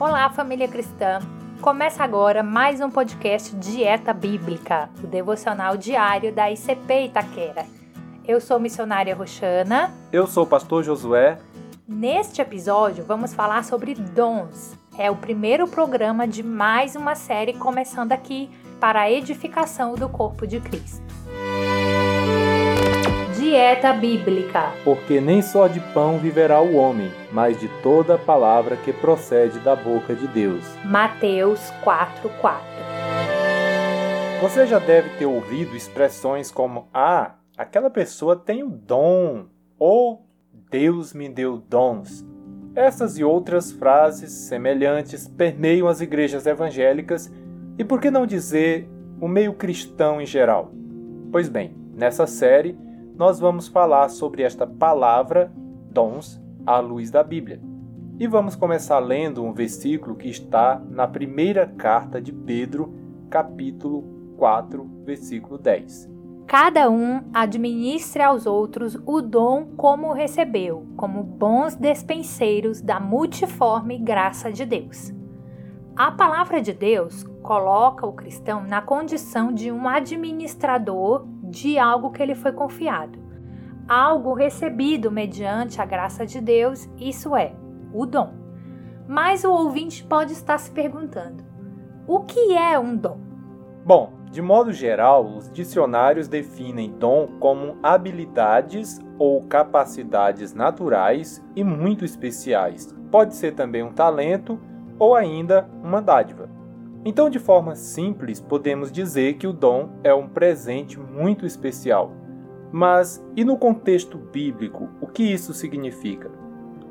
Olá, família cristã! Começa agora mais um podcast Dieta Bíblica, o devocional diário da ICP Itaquera. Eu sou missionária Roxana. Eu sou o pastor Josué. Neste episódio, vamos falar sobre dons. É o primeiro programa de mais uma série começando aqui para a edificação do corpo de Cristo. Dieta Bíblica. Porque nem só de pão viverá o homem, mas de toda a palavra que procede da boca de Deus. Mateus 4:4. Você já deve ter ouvido expressões como: "Ah, aquela pessoa tem o dom" ou "Deus me deu dons". Essas e outras frases semelhantes permeiam as igrejas evangélicas e por que não dizer o meio cristão em geral? Pois bem, nessa série nós vamos falar sobre esta palavra, dons, à luz da Bíblia. E vamos começar lendo um versículo que está na primeira carta de Pedro, capítulo 4, versículo 10. Cada um administre aos outros o dom como recebeu, como bons despenseiros da multiforme graça de Deus. A palavra de Deus coloca o cristão na condição de um administrador de algo que lhe foi confiado, algo recebido mediante a graça de Deus, isso é, o dom. Mas o ouvinte pode estar se perguntando: o que é um dom? Bom, de modo geral, os dicionários definem dom como habilidades ou capacidades naturais e muito especiais. Pode ser também um talento ou ainda uma dádiva. Então, de forma simples, podemos dizer que o dom é um presente muito especial. Mas e no contexto bíblico, o que isso significa?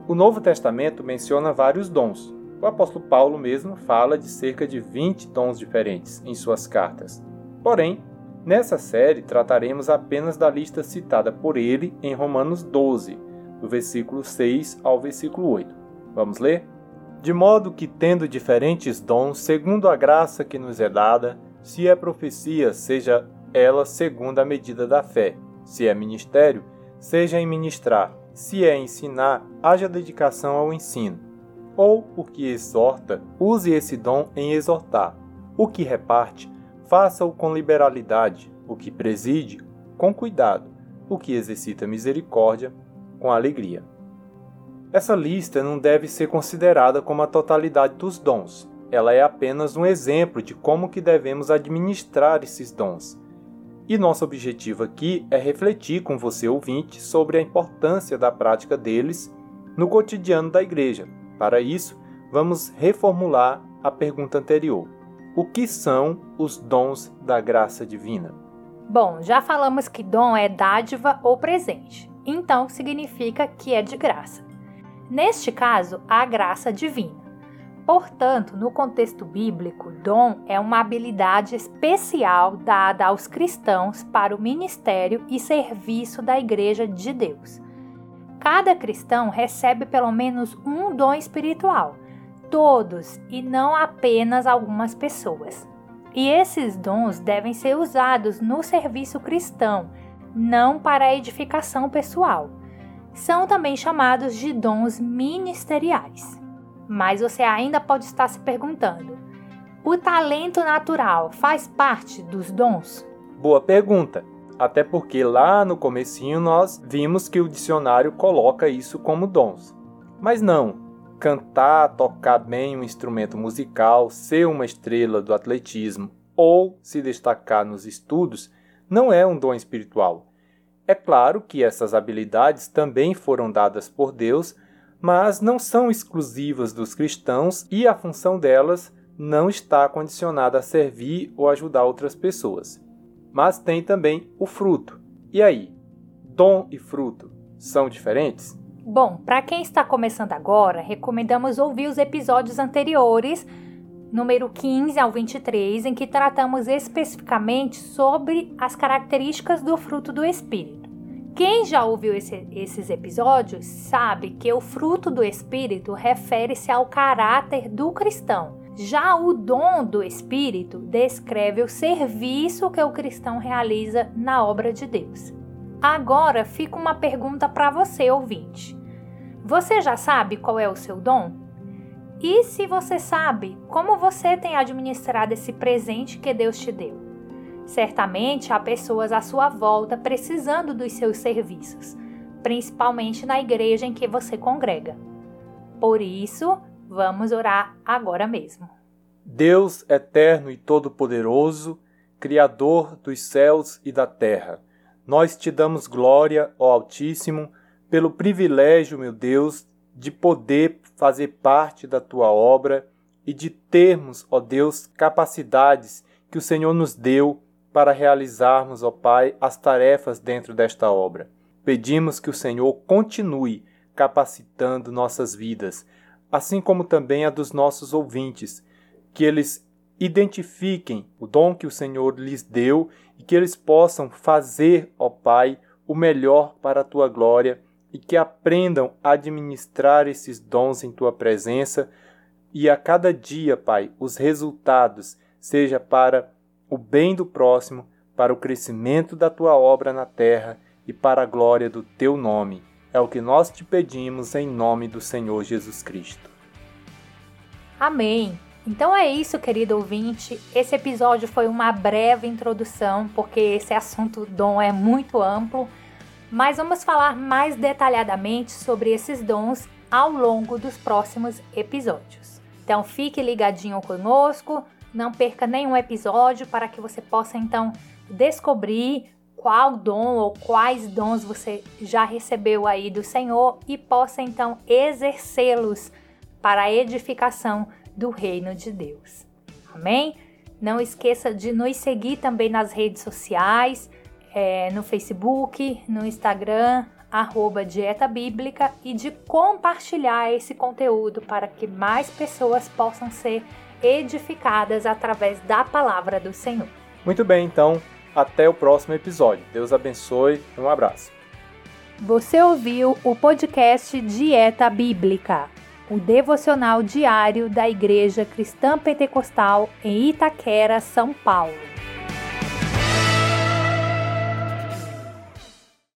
O Novo Testamento menciona vários dons. O apóstolo Paulo mesmo fala de cerca de 20 dons diferentes em suas cartas. Porém, nessa série trataremos apenas da lista citada por ele em Romanos 12, do versículo 6 ao versículo 8. Vamos ler? De modo que, tendo diferentes dons, segundo a graça que nos é dada, se é profecia, seja ela segundo a medida da fé, se é ministério, seja em ministrar, se é ensinar, haja dedicação ao ensino. Ou o que exorta, use esse dom em exortar. O que reparte, faça-o com liberalidade. O que preside, com cuidado. O que exercita misericórdia, com alegria. Essa lista não deve ser considerada como a totalidade dos dons. Ela é apenas um exemplo de como que devemos administrar esses dons. E nosso objetivo aqui é refletir com você ouvinte sobre a importância da prática deles no cotidiano da igreja. Para isso, vamos reformular a pergunta anterior. O que são os dons da graça divina? Bom, já falamos que dom é dádiva ou presente, então significa que é de graça. Neste caso, a graça divina. Portanto, no contexto bíblico, dom é uma habilidade especial dada aos cristãos para o ministério e serviço da Igreja de Deus. Cada cristão recebe pelo menos um dom espiritual, todos e não apenas algumas pessoas. E esses dons devem ser usados no serviço cristão, não para a edificação pessoal são também chamados de dons ministeriais. Mas você ainda pode estar se perguntando: o talento natural faz parte dos dons? Boa pergunta. Até porque lá no comecinho nós vimos que o dicionário coloca isso como dons. Mas não. Cantar, tocar bem um instrumento musical, ser uma estrela do atletismo ou se destacar nos estudos não é um dom espiritual é claro que essas habilidades também foram dadas por Deus, mas não são exclusivas dos cristãos e a função delas não está condicionada a servir ou ajudar outras pessoas. Mas tem também o fruto. E aí? Dom e fruto são diferentes? Bom, para quem está começando agora, recomendamos ouvir os episódios anteriores, número 15 ao 23, em que tratamos especificamente sobre as características do fruto do Espírito. Quem já ouviu esse, esses episódios sabe que o fruto do Espírito refere-se ao caráter do cristão. Já o dom do Espírito descreve o serviço que o cristão realiza na obra de Deus. Agora fica uma pergunta para você, ouvinte. Você já sabe qual é o seu dom? E se você sabe como você tem administrado esse presente que Deus te deu? Certamente há pessoas à sua volta precisando dos seus serviços, principalmente na igreja em que você congrega. Por isso, vamos orar agora mesmo. Deus eterno e todo-poderoso, Criador dos céus e da terra, nós te damos glória, ó Altíssimo, pelo privilégio, meu Deus, de poder fazer parte da tua obra e de termos, ó Deus, capacidades que o Senhor nos deu para realizarmos, ó Pai, as tarefas dentro desta obra. Pedimos que o Senhor continue capacitando nossas vidas, assim como também a dos nossos ouvintes, que eles identifiquem o dom que o Senhor lhes deu e que eles possam fazer, ó Pai, o melhor para a tua glória e que aprendam a administrar esses dons em tua presença e a cada dia, Pai, os resultados seja para o bem do próximo, para o crescimento da tua obra na terra e para a glória do teu nome. É o que nós te pedimos em nome do Senhor Jesus Cristo. Amém. Então é isso, querido ouvinte. Esse episódio foi uma breve introdução, porque esse assunto dom é muito amplo mas vamos falar mais detalhadamente sobre esses dons ao longo dos próximos episódios. Então fique ligadinho conosco, não perca nenhum episódio para que você possa então descobrir qual dom ou quais dons você já recebeu aí do Senhor e possa então exercê-los para a edificação do reino de Deus. Amém? Não esqueça de nos seguir também nas redes sociais é, no Facebook, no Instagram, arroba Dieta Bíblica e de compartilhar esse conteúdo para que mais pessoas possam ser edificadas através da palavra do Senhor. Muito bem, então, até o próximo episódio. Deus abençoe e um abraço. Você ouviu o podcast Dieta Bíblica, o devocional diário da Igreja Cristã Pentecostal em Itaquera, São Paulo.